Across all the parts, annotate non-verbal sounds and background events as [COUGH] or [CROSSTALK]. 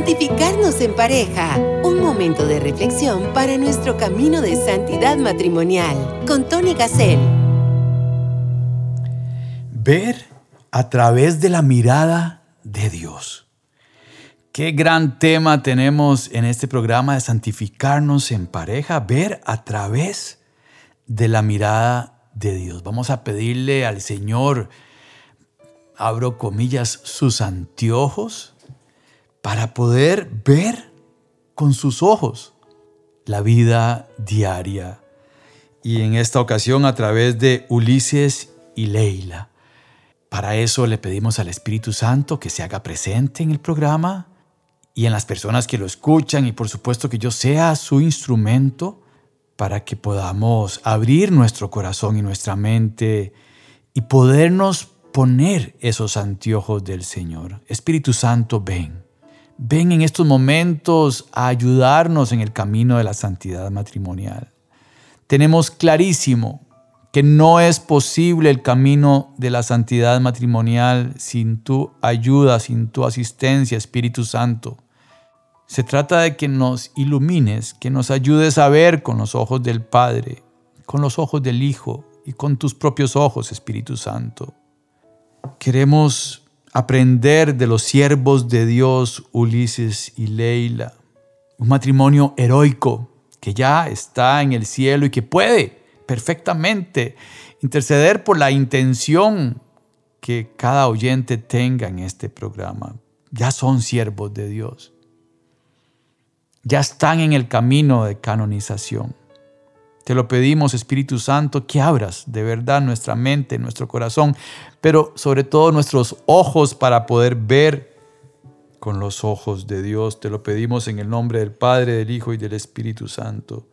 Santificarnos en pareja. Un momento de reflexión para nuestro camino de santidad matrimonial. Con Tony Gassel. Ver a través de la mirada de Dios. Qué gran tema tenemos en este programa de santificarnos en pareja. Ver a través de la mirada de Dios. Vamos a pedirle al Señor, abro comillas, sus anteojos para poder ver con sus ojos la vida diaria. Y en esta ocasión a través de Ulises y Leila. Para eso le pedimos al Espíritu Santo que se haga presente en el programa y en las personas que lo escuchan y por supuesto que yo sea su instrumento para que podamos abrir nuestro corazón y nuestra mente y podernos poner esos anteojos del Señor. Espíritu Santo, ven ven en estos momentos a ayudarnos en el camino de la santidad matrimonial. Tenemos clarísimo que no es posible el camino de la santidad matrimonial sin tu ayuda, sin tu asistencia, Espíritu Santo. Se trata de que nos ilumines, que nos ayudes a ver con los ojos del Padre, con los ojos del Hijo y con tus propios ojos, Espíritu Santo. Queremos aprender de los siervos de Dios, Ulises y Leila. Un matrimonio heroico que ya está en el cielo y que puede perfectamente interceder por la intención que cada oyente tenga en este programa. Ya son siervos de Dios. Ya están en el camino de canonización. Te lo pedimos, Espíritu Santo, que abras de verdad nuestra mente, nuestro corazón, pero sobre todo nuestros ojos para poder ver con los ojos de Dios. Te lo pedimos en el nombre del Padre, del Hijo y del Espíritu Santo.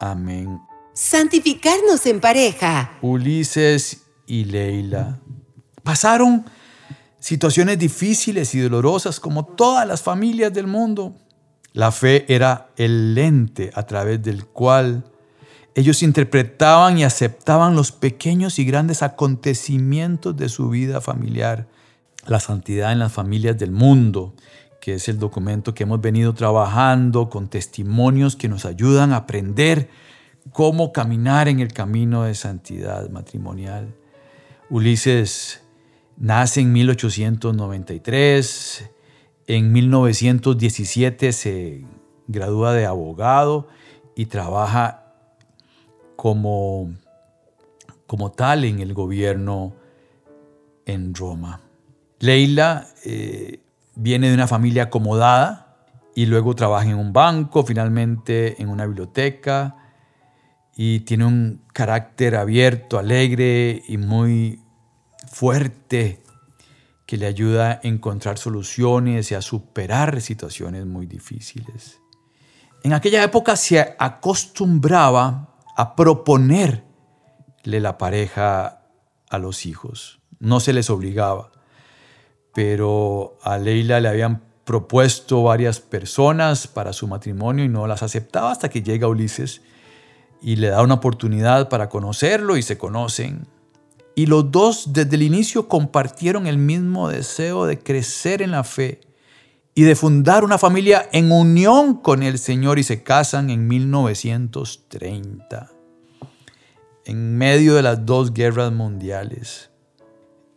Amén. Santificarnos en pareja. Ulises y Leila pasaron situaciones difíciles y dolorosas como todas las familias del mundo. La fe era el lente a través del cual ellos interpretaban y aceptaban los pequeños y grandes acontecimientos de su vida familiar. La santidad en las familias del mundo, que es el documento que hemos venido trabajando con testimonios que nos ayudan a aprender cómo caminar en el camino de santidad matrimonial. Ulises nace en 1893, en 1917 se gradúa de abogado y trabaja como, como tal en el gobierno en Roma. Leila eh, viene de una familia acomodada y luego trabaja en un banco, finalmente en una biblioteca y tiene un carácter abierto, alegre y muy fuerte que le ayuda a encontrar soluciones y a superar situaciones muy difíciles. En aquella época se acostumbraba a proponerle la pareja a los hijos. No se les obligaba, pero a Leila le habían propuesto varias personas para su matrimonio y no las aceptaba hasta que llega Ulises y le da una oportunidad para conocerlo y se conocen. Y los dos desde el inicio compartieron el mismo deseo de crecer en la fe y de fundar una familia en unión con el Señor y se casan en 1930, en medio de las dos guerras mundiales.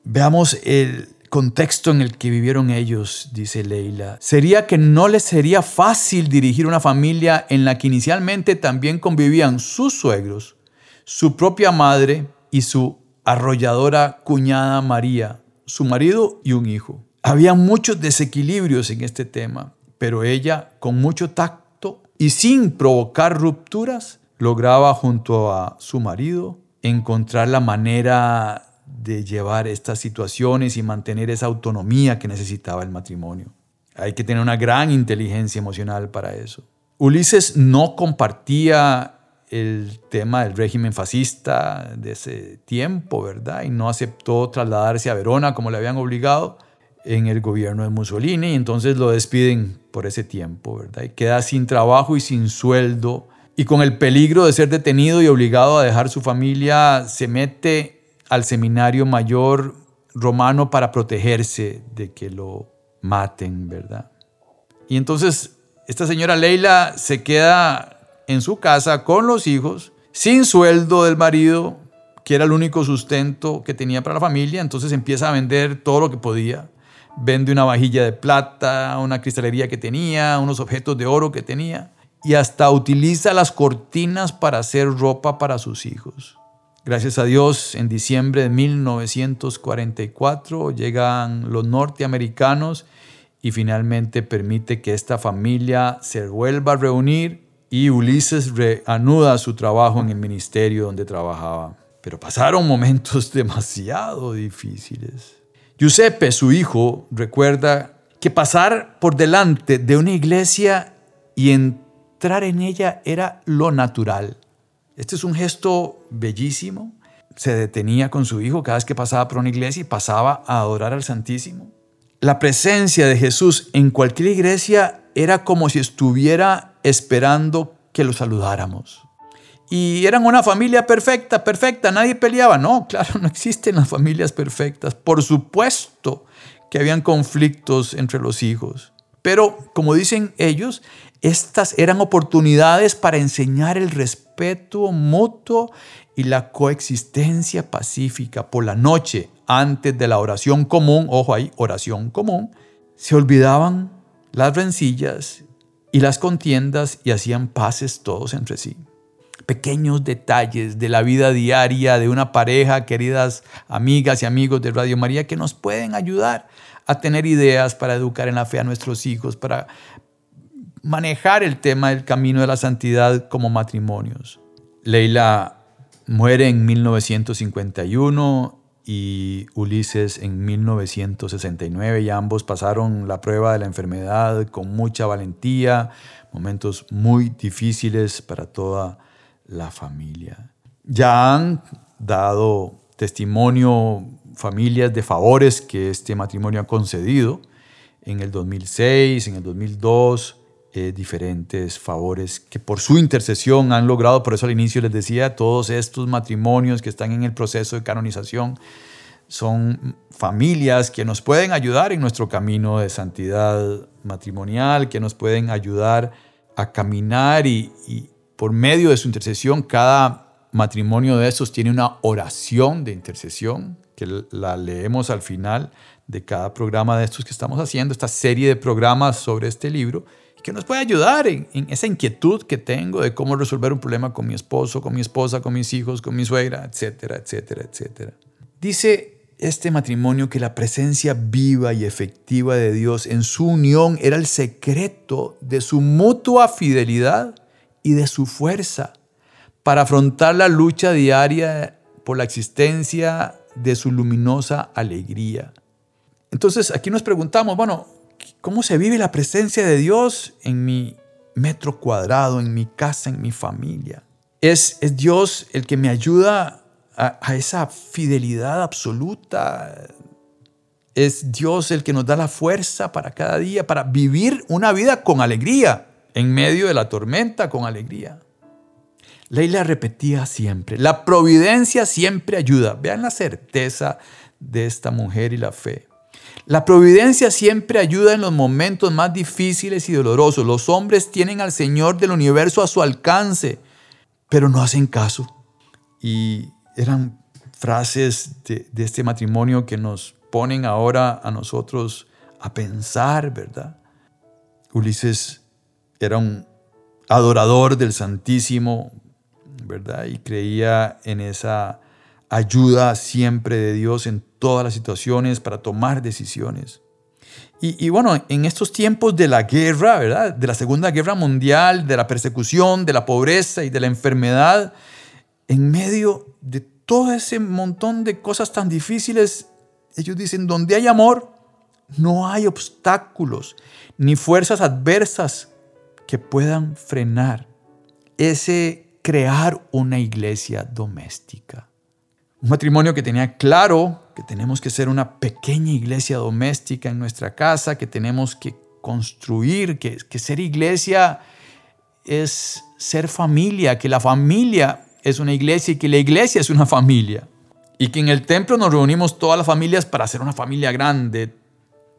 Veamos el contexto en el que vivieron ellos, dice Leila. Sería que no les sería fácil dirigir una familia en la que inicialmente también convivían sus suegros, su propia madre y su arrolladora cuñada María, su marido y un hijo. Había muchos desequilibrios en este tema, pero ella, con mucho tacto y sin provocar rupturas, lograba junto a su marido encontrar la manera de llevar estas situaciones y mantener esa autonomía que necesitaba el matrimonio. Hay que tener una gran inteligencia emocional para eso. Ulises no compartía el tema del régimen fascista de ese tiempo, ¿verdad? Y no aceptó trasladarse a Verona como le habían obligado en el gobierno de Mussolini y entonces lo despiden por ese tiempo, ¿verdad? Y queda sin trabajo y sin sueldo y con el peligro de ser detenido y obligado a dejar su familia, se mete al seminario mayor romano para protegerse de que lo maten, ¿verdad? Y entonces esta señora Leila se queda en su casa con los hijos, sin sueldo del marido, que era el único sustento que tenía para la familia, entonces empieza a vender todo lo que podía. Vende una vajilla de plata, una cristalería que tenía, unos objetos de oro que tenía y hasta utiliza las cortinas para hacer ropa para sus hijos. Gracias a Dios, en diciembre de 1944 llegan los norteamericanos y finalmente permite que esta familia se vuelva a reunir y Ulises reanuda su trabajo en el ministerio donde trabajaba. Pero pasaron momentos [LAUGHS] demasiado difíciles. Giuseppe, su hijo, recuerda que pasar por delante de una iglesia y entrar en ella era lo natural. Este es un gesto bellísimo. Se detenía con su hijo cada vez que pasaba por una iglesia y pasaba a adorar al Santísimo. La presencia de Jesús en cualquier iglesia era como si estuviera esperando que lo saludáramos. Y eran una familia perfecta, perfecta, nadie peleaba. No, [LAUGHS] claro, no existen las familias perfectas. Por supuesto que habían conflictos entre los hijos. Pero, como dicen ellos, estas eran oportunidades para enseñar el respeto mutuo y la coexistencia pacífica por la noche antes de la oración común, ojo ahí, oración común, se olvidaban las rencillas y las contiendas y hacían paces todos entre sí. Pequeños detalles de la vida diaria de una pareja, queridas amigas y amigos de Radio María, que nos pueden ayudar a tener ideas para educar en la fe a nuestros hijos, para manejar el tema del camino de la santidad como matrimonios. Leila muere en 1951 y Ulises en 1969 y ambos pasaron la prueba de la enfermedad con mucha valentía, momentos muy difíciles para toda la familia. Ya han dado testimonio familias de favores que este matrimonio ha concedido en el 2006, en el 2002, eh, diferentes favores que por su intercesión han logrado. Por eso al inicio les decía, todos estos matrimonios que están en el proceso de canonización son familias que nos pueden ayudar en nuestro camino de santidad matrimonial, que nos pueden ayudar a caminar y, y por medio de su intercesión, cada matrimonio de estos tiene una oración de intercesión que la leemos al final de cada programa de estos que estamos haciendo, esta serie de programas sobre este libro que nos puede ayudar en, esa inquietud que tengo de cómo resolver un problema con mi esposo, con mi esposa, con mis hijos, con mi suegra, etcétera, etcétera, etcétera. Dice este matrimonio que la presencia viva y efectiva de Dios en su unión era el secreto de su mutua fidelidad y de su fuerza para afrontar la lucha diaria por la existencia de su luminosa alegría. Entonces aquí nos preguntamos, bueno, cómo se vive la presencia de Dios en mi metro cuadrado, en mi casa, en mi familia. Es, es Dios el que me ayuda a, a esa fidelidad absoluta. Es Dios el que nos da la fuerza para cada día, para vivir una vida con alegría, en medio de la tormenta, con alegría. Leila repetía siempre, la providencia siempre ayuda. Vean la certeza de esta mujer y la fe. La providencia siempre ayuda en los momentos más difíciles y dolorosos. Los hombres tienen al Señor del universo a su alcance, pero no hacen caso. Y eran frases de, este matrimonio que nos ponen ahora a nosotros a pensar, ¿verdad? Ulises era un adorador del Santísimo, ¿verdad? Y creía en esa ayuda siempre de Dios en todas las situaciones para tomar decisiones. Y, bueno, en estos tiempos de la guerra, ¿verdad? De la Segunda Guerra Mundial, de la persecución, de la pobreza y de la enfermedad, en medio de todo ese montón de cosas tan difíciles, ellos dicen, donde hay amor, no hay obstáculos ni fuerzas adversas que puedan frenar ese crear una iglesia doméstica. Un matrimonio que tenía claro que tenemos que ser una pequeña iglesia doméstica en nuestra casa, que tenemos que construir, que, que ser iglesia es ser familia, que la familia es una iglesia y que la iglesia es una familia. Y que en el templo nos reunimos todas las familias para ser una familia grande,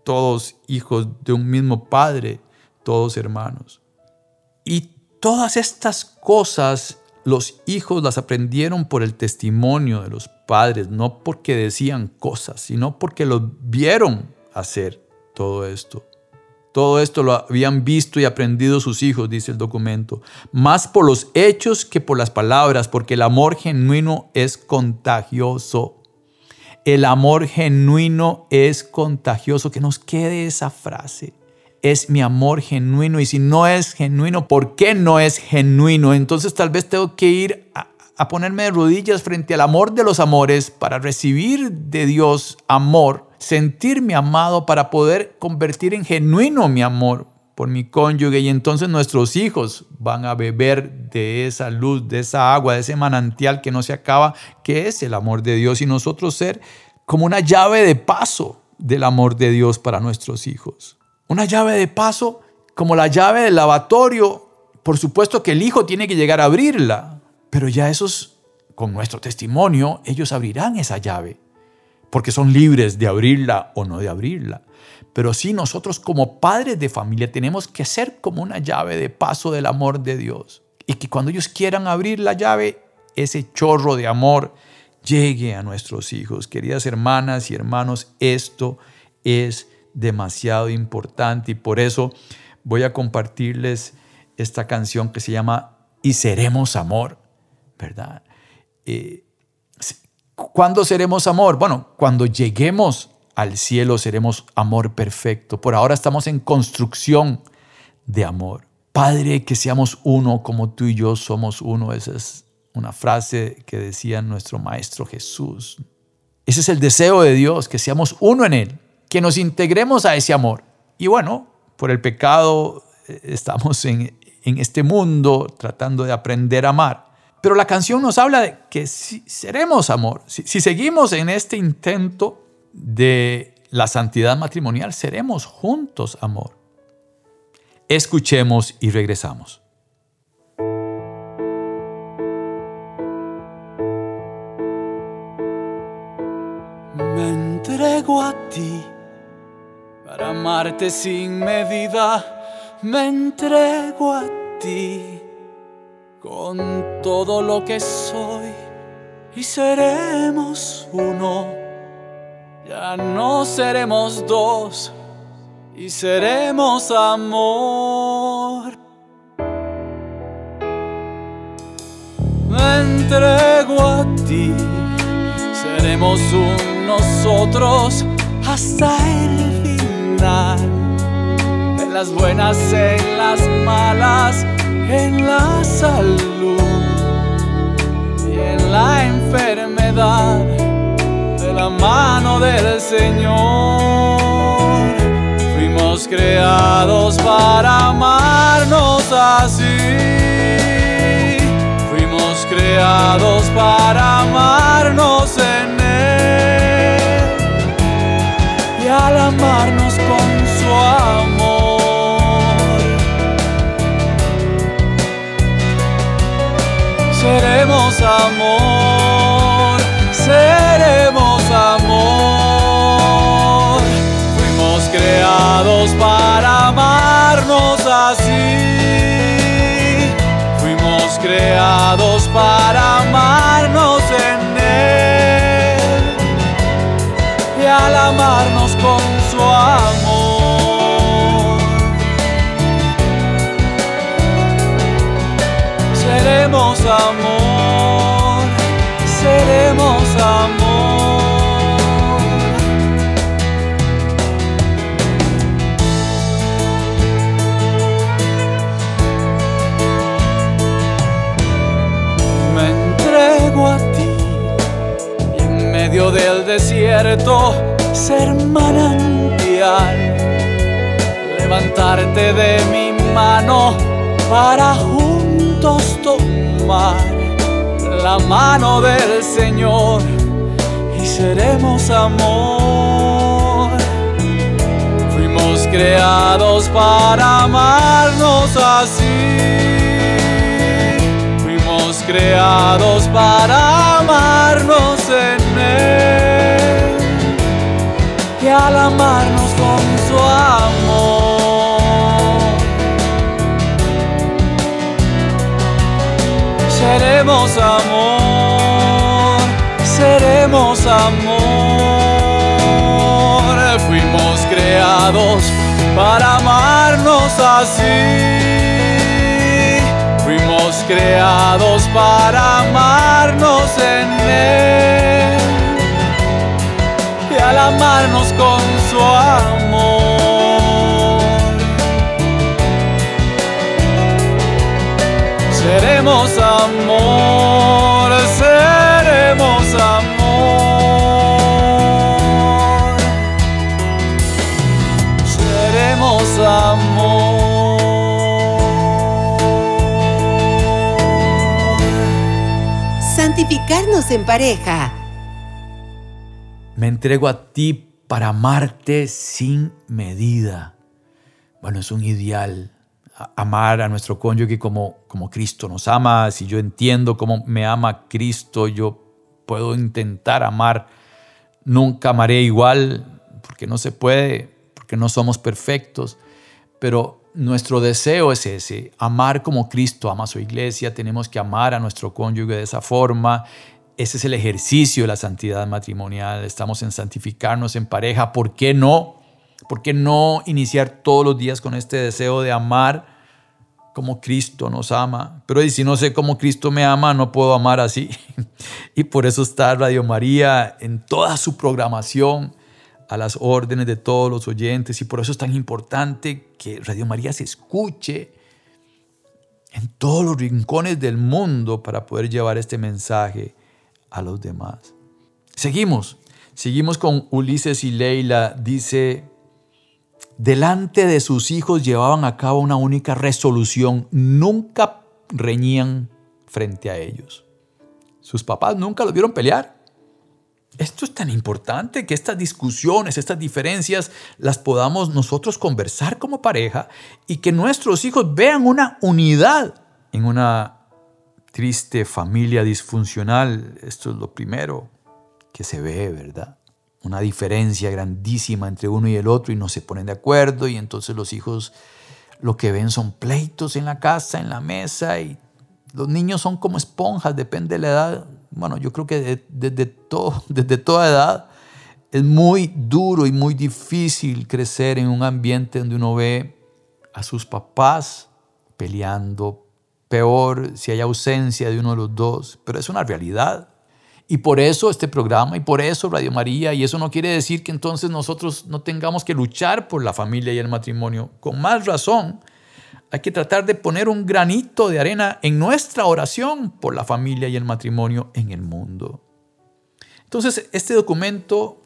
todos hijos de un mismo padre, todos hermanos. Y todas estas cosas los hijos las aprendieron por el testimonio de los padres, no porque decían cosas, sino porque los vieron hacer todo esto. Todo esto lo habían visto y aprendido sus hijos, dice el documento, más por los hechos que por las palabras, porque el amor genuino es contagioso. El amor genuino es contagioso. Que nos quede esa frase. Es mi amor genuino. Y si no es genuino, ¿por qué no es genuino? Entonces tal vez tengo que ir a, ponerme de rodillas frente al amor de los amores para recibir de Dios amor, sentirme amado para poder convertir en genuino mi amor por mi cónyuge y entonces nuestros hijos van a beber de esa luz, de esa agua, de ese manantial que no se acaba, que es el amor de Dios y nosotros ser como una llave de paso del amor de Dios para nuestros hijos. Una llave de paso como la llave del lavatorio. Por supuesto que el hijo tiene que llegar a abrirla, pero ya esos, con nuestro testimonio, ellos abrirán esa llave, porque son libres de abrirla o no de abrirla. Pero sí nosotros como padres de familia tenemos que ser como una llave de paso del amor de Dios. Y que cuando ellos quieran abrir la llave, ese chorro de amor llegue a nuestros hijos. Queridas hermanas y hermanos, esto es demasiado importante y por eso voy a compartirles esta canción que se llama Y seremos amor, ¿verdad? Eh, ¿Cuándo seremos amor? Bueno, cuando lleguemos al cielo seremos amor perfecto. Por ahora estamos en construcción de amor. Padre, que seamos uno como tú y yo somos uno. Esa es una frase que decía nuestro Maestro Jesús. Ese es el deseo de Dios, que seamos uno en Él, que nos integremos a ese amor. Y bueno, por el pecado eh, estamos en, en este mundo tratando de aprender a amar. Pero la canción nos habla de que si seremos amor, si, si seguimos en este intento de la santidad matrimonial, seremos juntos amor. Escuchemos y regresamos. Me entrego a ti para amarte sin medida. Me entrego a ti con todo lo que soy y seremos uno ya no seremos dos y seremos amor. Me entrego a ti, seremos un nosotros hasta el final. En las buenas, en las malas, en la salud y en la enfermedad la mano del Señor. Fuimos creados para amarnos así. Fuimos creados para amarnos en Él. Y al amarnos amor. Seremos amor. Fuimos creados para amarnos así. Fuimos creados para amarnos en Él. Y al amarnos con su amor, seremos amor, desierto ser manantial, levantarte de mi mano para juntos tomar la mano del Señor y seremos amor. Fuimos creados para amarnos así creados para al amarnos con su amor. Seremos amor, seremos amor. Fuimos creados para amarnos así. Fuimos creados para amarnos en él al amarnos con su amor, seremos amor, seremos amor. Seremos amor. Santificarnos en pareja. Me entrego a ti para amarte sin medida. Bueno, es un ideal amar a nuestro cónyuge como, como Cristo nos ama. Si yo entiendo cómo me ama Cristo, yo puedo intentar amar. Nunca amaré igual, porque no se puede, porque no somos perfectos. Pero nuestro deseo es ese, amar como Cristo ama a su iglesia. Tenemos que amar a nuestro cónyuge de esa forma. Ese es el ejercicio de la santidad matrimonial. Estamos en santificarnos en pareja. ¿Por qué no? ¿Por qué no iniciar todos los días con este deseo de amar como Cristo nos ama? Pero y si no sé cómo Cristo me ama, no puedo amar así. [LAUGHS] Y por eso está Radio María en toda su programación a las órdenes de todos los oyentes. Y por eso es tan importante que Radio María se escuche en todos los rincones del mundo para poder llevar este mensaje a los demás. Seguimos, seguimos con Ulises y Leila. Dice, delante de sus hijos llevaban a cabo una única resolución, nunca reñían frente a ellos. Sus papás nunca los vieron pelear. Esto es tan importante que estas discusiones, estas diferencias las podamos nosotros conversar como pareja y que nuestros hijos vean una unidad en una triste familia disfuncional. Esto es lo primero que se ve, ¿verdad? Una diferencia grandísima entre uno y el otro y no se ponen de acuerdo y entonces los hijos lo que ven son pleitos en la casa, en la mesa y los niños son como esponjas, depende de la edad. Bueno, yo creo que de- desde, todo, [LAUGHS] desde toda edad es muy duro y muy difícil crecer en un ambiente donde uno ve a sus papás peleando, peor si hay ausencia de uno de los dos, pero es una realidad. Y por eso este programa y por eso Radio María, y eso no quiere decir que entonces nosotros no tengamos que luchar por la familia y el matrimonio. Con más razón, hay que tratar de poner un granito de arena en nuestra oración por la familia y el matrimonio en el mundo. Entonces, este documento,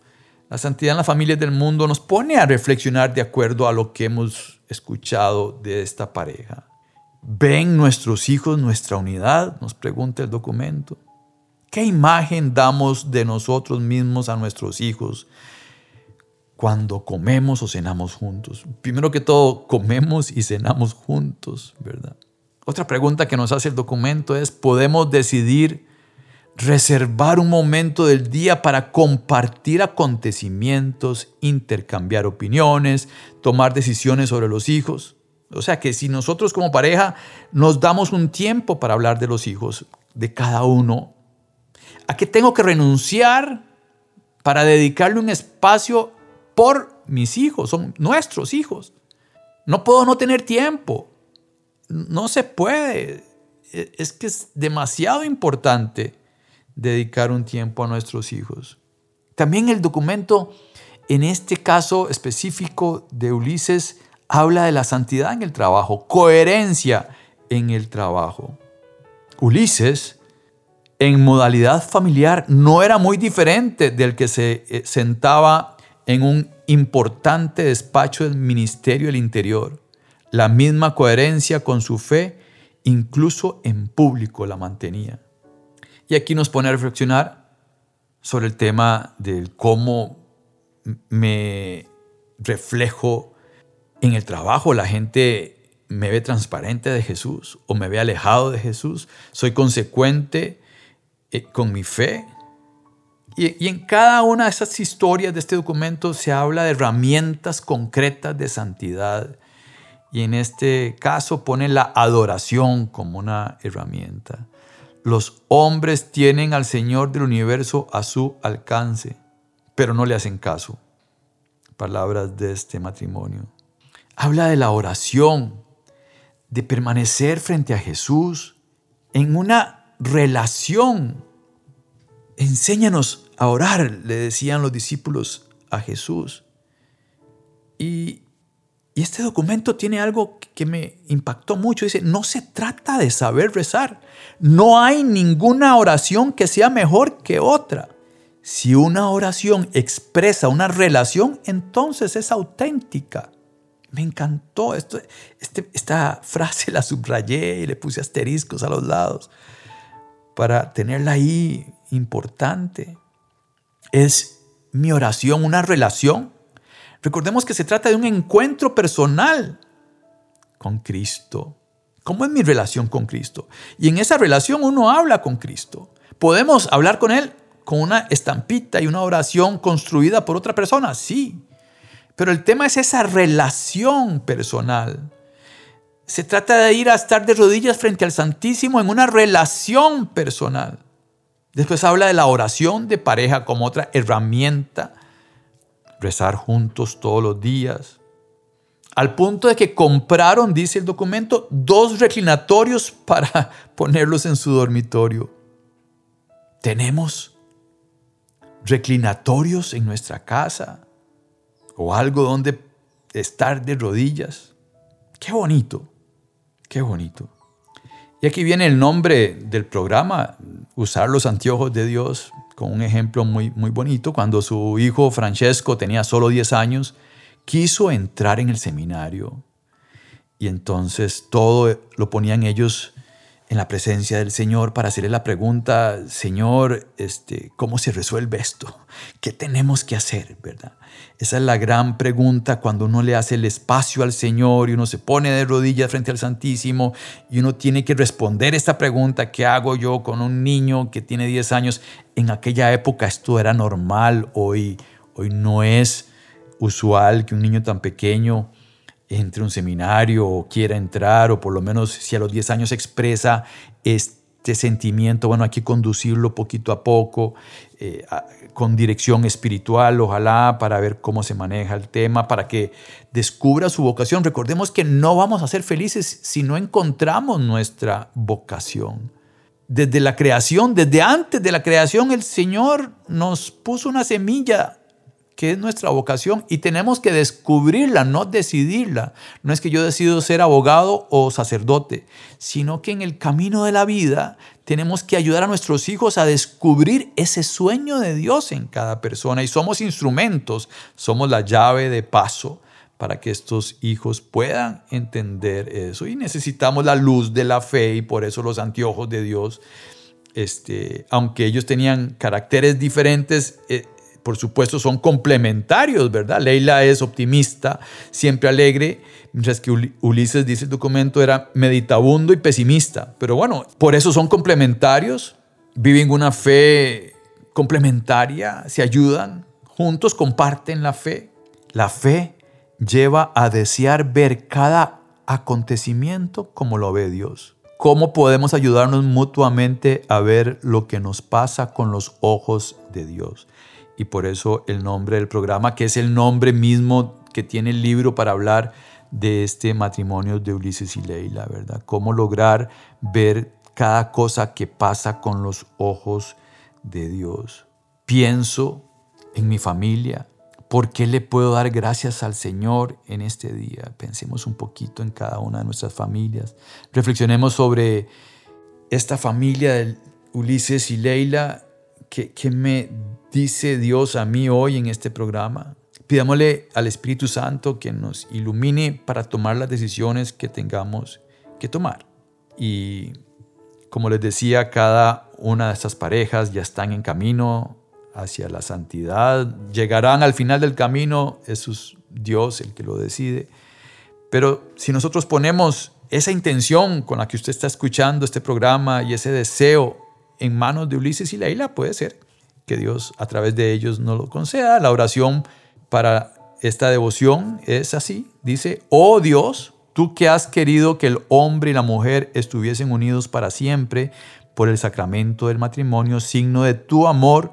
La Santidad en las Familias del Mundo, nos pone a reflexionar de acuerdo a lo que hemos escuchado de esta pareja. ¿Ven nuestros hijos nuestra unidad? Nos pregunta el documento. ¿Qué imagen damos de nosotros mismos a nuestros hijos cuando comemos o cenamos juntos? Primero que todo, comemos y cenamos juntos, ¿verdad? Otra pregunta que nos hace el documento es, ¿podemos decidir reservar un momento del día para compartir acontecimientos, intercambiar opiniones, tomar decisiones sobre los hijos? O sea que si nosotros como pareja nos damos un tiempo para hablar de los hijos de cada uno, ¿a qué tengo que renunciar para dedicarle un espacio por mis hijos? Son nuestros hijos. No puedo no tener tiempo. No se puede. Es que es demasiado importante dedicar un tiempo a nuestros hijos. También el documento, en este caso específico de Ulises, habla de la santidad en el trabajo, coherencia en el trabajo. Ulises, en modalidad familiar, no era muy diferente del que se sentaba en un importante despacho del Ministerio del Interior. La misma coherencia con su fe, incluso en público la mantenía. Y aquí nos pone a reflexionar sobre el tema del cómo me reflejo en el trabajo. La gente me ve transparente de Jesús o me ve alejado de Jesús. Soy consecuente eh, con mi fe. Y, y en cada una de esas historias de este documento se habla de herramientas concretas de santidad. Y en este caso pone la adoración como una herramienta. Los hombres tienen al Señor del universo a su alcance, pero no le hacen caso. Palabras de este matrimonio. Habla de la oración, de permanecer frente a Jesús en una relación. Enséñanos a orar, le decían los discípulos a Jesús. Y, y este documento tiene algo que me impactó mucho. Dice, no se trata de saber rezar. No hay ninguna oración que sea mejor que otra. Si una oración expresa una relación, entonces es auténtica. Me encantó. Esto, este, esta [LAUGHS] frase la subrayé y le puse asteriscos a los lados para tenerla ahí importante. Es mi oración una relación Recordemos que se trata de un encuentro personal con Cristo. ¿Cómo es mi relación con Cristo? Y en esa relación uno habla con Cristo. Podemos hablar con Él con una estampita y una oración construida por otra persona, sí. Pero el tema es esa relación personal. Se trata de ir a estar de rodillas frente al Santísimo en una relación personal. Después habla de la oración de pareja como otra herramienta rezar juntos todos los días. Al punto de que compraron, dice el documento, dos reclinatorios [LAUGHS] para ponerlos en su dormitorio. Tenemos reclinatorios en nuestra casa o algo donde estar de rodillas. Qué bonito, qué bonito. Y aquí viene el nombre del programa, usar los anteojos de Dios con un ejemplo muy, muy bonito. Cuando su hijo Francesco tenía solo 10 años, quiso entrar en el seminario. Y entonces todo lo ponían ellos en la presencia del Señor para hacerle la pregunta, Señor, este, ¿cómo se resuelve esto? ¿Qué tenemos que hacer? ¿Verdad? Esa es la gran pregunta cuando uno le hace el espacio al Señor y uno se pone de rodillas frente al Santísimo y uno tiene que responder esta pregunta, ¿qué hago yo con un niño que tiene 10 años? En aquella época esto era normal, hoy, hoy no es usual que un niño tan pequeño entre un seminario o quiera entrar o por lo menos si a los 10 años expresa este sentimiento, bueno, hay que conducirlo poquito a poco, eh, con dirección espiritual, ojalá, para ver cómo se maneja el tema, para que descubra su vocación. Recordemos que no vamos a ser felices si no encontramos nuestra vocación. Desde la creación, desde antes de la creación, el Señor nos puso una semilla que es nuestra vocación y tenemos que descubrirla, no decidirla. No es que yo decido ser abogado o sacerdote, sino que en el camino de la vida tenemos que ayudar a nuestros hijos a descubrir ese sueño de Dios en cada persona y somos instrumentos, somos la llave de paso para que estos hijos puedan entender eso y necesitamos la luz de la fe y por eso los anteojos de Dios este, aunque ellos tenían caracteres diferentes, eh, por supuesto, son complementarios, ¿verdad? Leila es optimista, siempre alegre, mientras que Ulises, dice el documento, era meditabundo y pesimista. Pero bueno, por eso son complementarios, viven una fe complementaria, se ayudan, juntos comparten la fe. La fe lleva a desear ver cada acontecimiento como lo ve Dios. ¿Cómo podemos ayudarnos mutuamente a ver lo que nos pasa con los ojos de Dios? Y por eso el nombre del programa, que es el nombre mismo que tiene el libro para hablar de este matrimonio de Ulises y Leila, ¿verdad? Cómo lograr ver cada cosa que pasa con los ojos de Dios. Pienso en mi familia. ¿Por qué le puedo dar gracias al Señor en este día? Pensemos un poquito en cada una de nuestras familias. Reflexionemos sobre esta familia de Ulises y Leila que, que me dice Dios a mí hoy en este programa. Pidámosle al Espíritu Santo que nos ilumine para tomar las decisiones que tengamos que tomar. Y como les decía, cada una de estas parejas ya están en camino hacia la santidad. Llegarán al final del camino, eso es Dios el que lo decide. Pero si nosotros ponemos esa intención con la que usted está escuchando este programa y ese deseo en manos de Ulises y Leila, puede ser que Dios a través de ellos nos lo conceda. La oración para esta devoción es así. Dice, oh Dios, tú que has querido que el hombre y la mujer estuviesen unidos para siempre por el sacramento del matrimonio, signo de tu amor,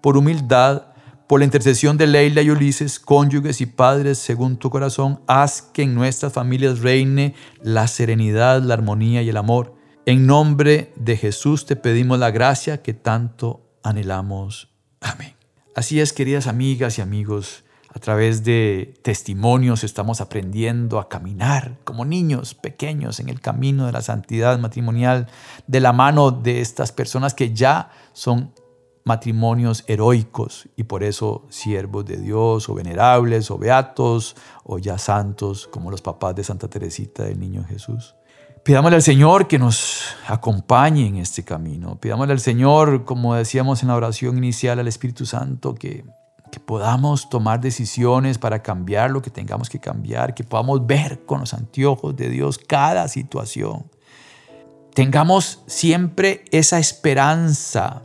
por humildad, por la intercesión de Leila y Ulises, cónyuges y padres según tu corazón, haz que en nuestras familias reine la serenidad, la armonía y el amor. En nombre de Jesús te pedimos la gracia que tanto anhelamos. Amén. Así es, queridas amigas y amigos, a través de testimonios estamos aprendiendo a caminar como niños pequeños en el camino de la santidad matrimonial, de la mano de estas personas que ya son matrimonios heroicos y por eso siervos de Dios o venerables o beatos o ya santos como los papás de Santa Teresita del Niño Jesús. Pidámosle al Señor que nos acompañe en este camino. Pidámosle al Señor, como decíamos en la oración inicial, al Espíritu Santo, que, que podamos tomar decisiones para cambiar lo que tengamos que cambiar, que podamos ver con los anteojos de Dios cada situación. Tengamos siempre esa esperanza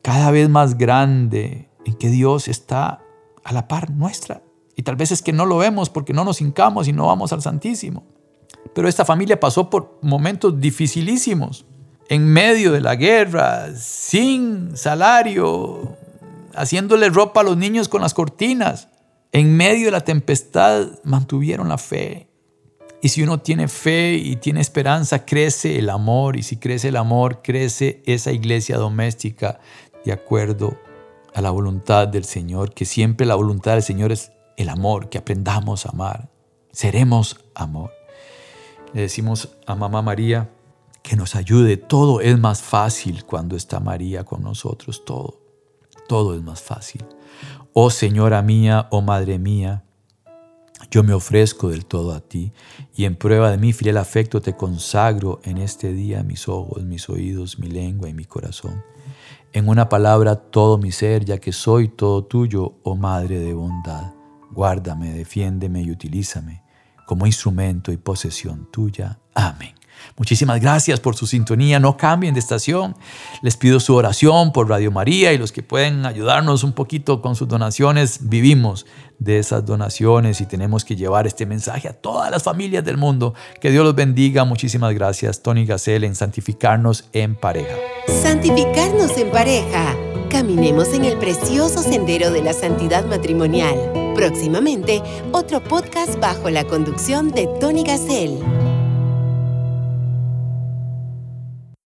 cada vez más grande en que Dios está a la par nuestra. Y tal vez es que no lo vemos porque no nos hincamos y no vamos al Santísimo. Pero esta familia pasó por momentos dificilísimos, en medio de la guerra, sin salario, haciéndole ropa a los niños con las cortinas. En medio de la tempestad mantuvieron la fe. Y si uno tiene fe y tiene esperanza, crece el amor. Y si crece el amor, crece esa iglesia doméstica de acuerdo a la voluntad del Señor, que siempre la voluntad del Señor es el amor, que aprendamos a amar. Seremos amor. Le decimos a Mamá María que nos ayude. Todo es más fácil cuando está María con nosotros. Todo. Todo es más fácil. Oh Señora mía, oh Madre mía, yo me ofrezco del todo a ti y en prueba de mi fiel afecto te consagro en este día mis ojos, mis oídos, mi lengua y mi corazón. En una palabra, todo mi ser, ya que soy todo tuyo, oh Madre de bondad. Guárdame, defiéndeme y utilízame como instrumento y posesión tuya. Amén. Muchísimas gracias por su sintonía. No cambien de estación. Les pido su oración por Radio María y los que pueden ayudarnos un poquito con sus donaciones. Vivimos de esas donaciones y tenemos que llevar este mensaje a todas las familias del mundo. Que Dios los bendiga. Muchísimas gracias, Tony Gassel, en santificarnos en pareja. Santificarnos en pareja. Caminemos en el precioso sendero de la santidad matrimonial. Próximamente, otro podcast bajo la conducción de Tony Gassel.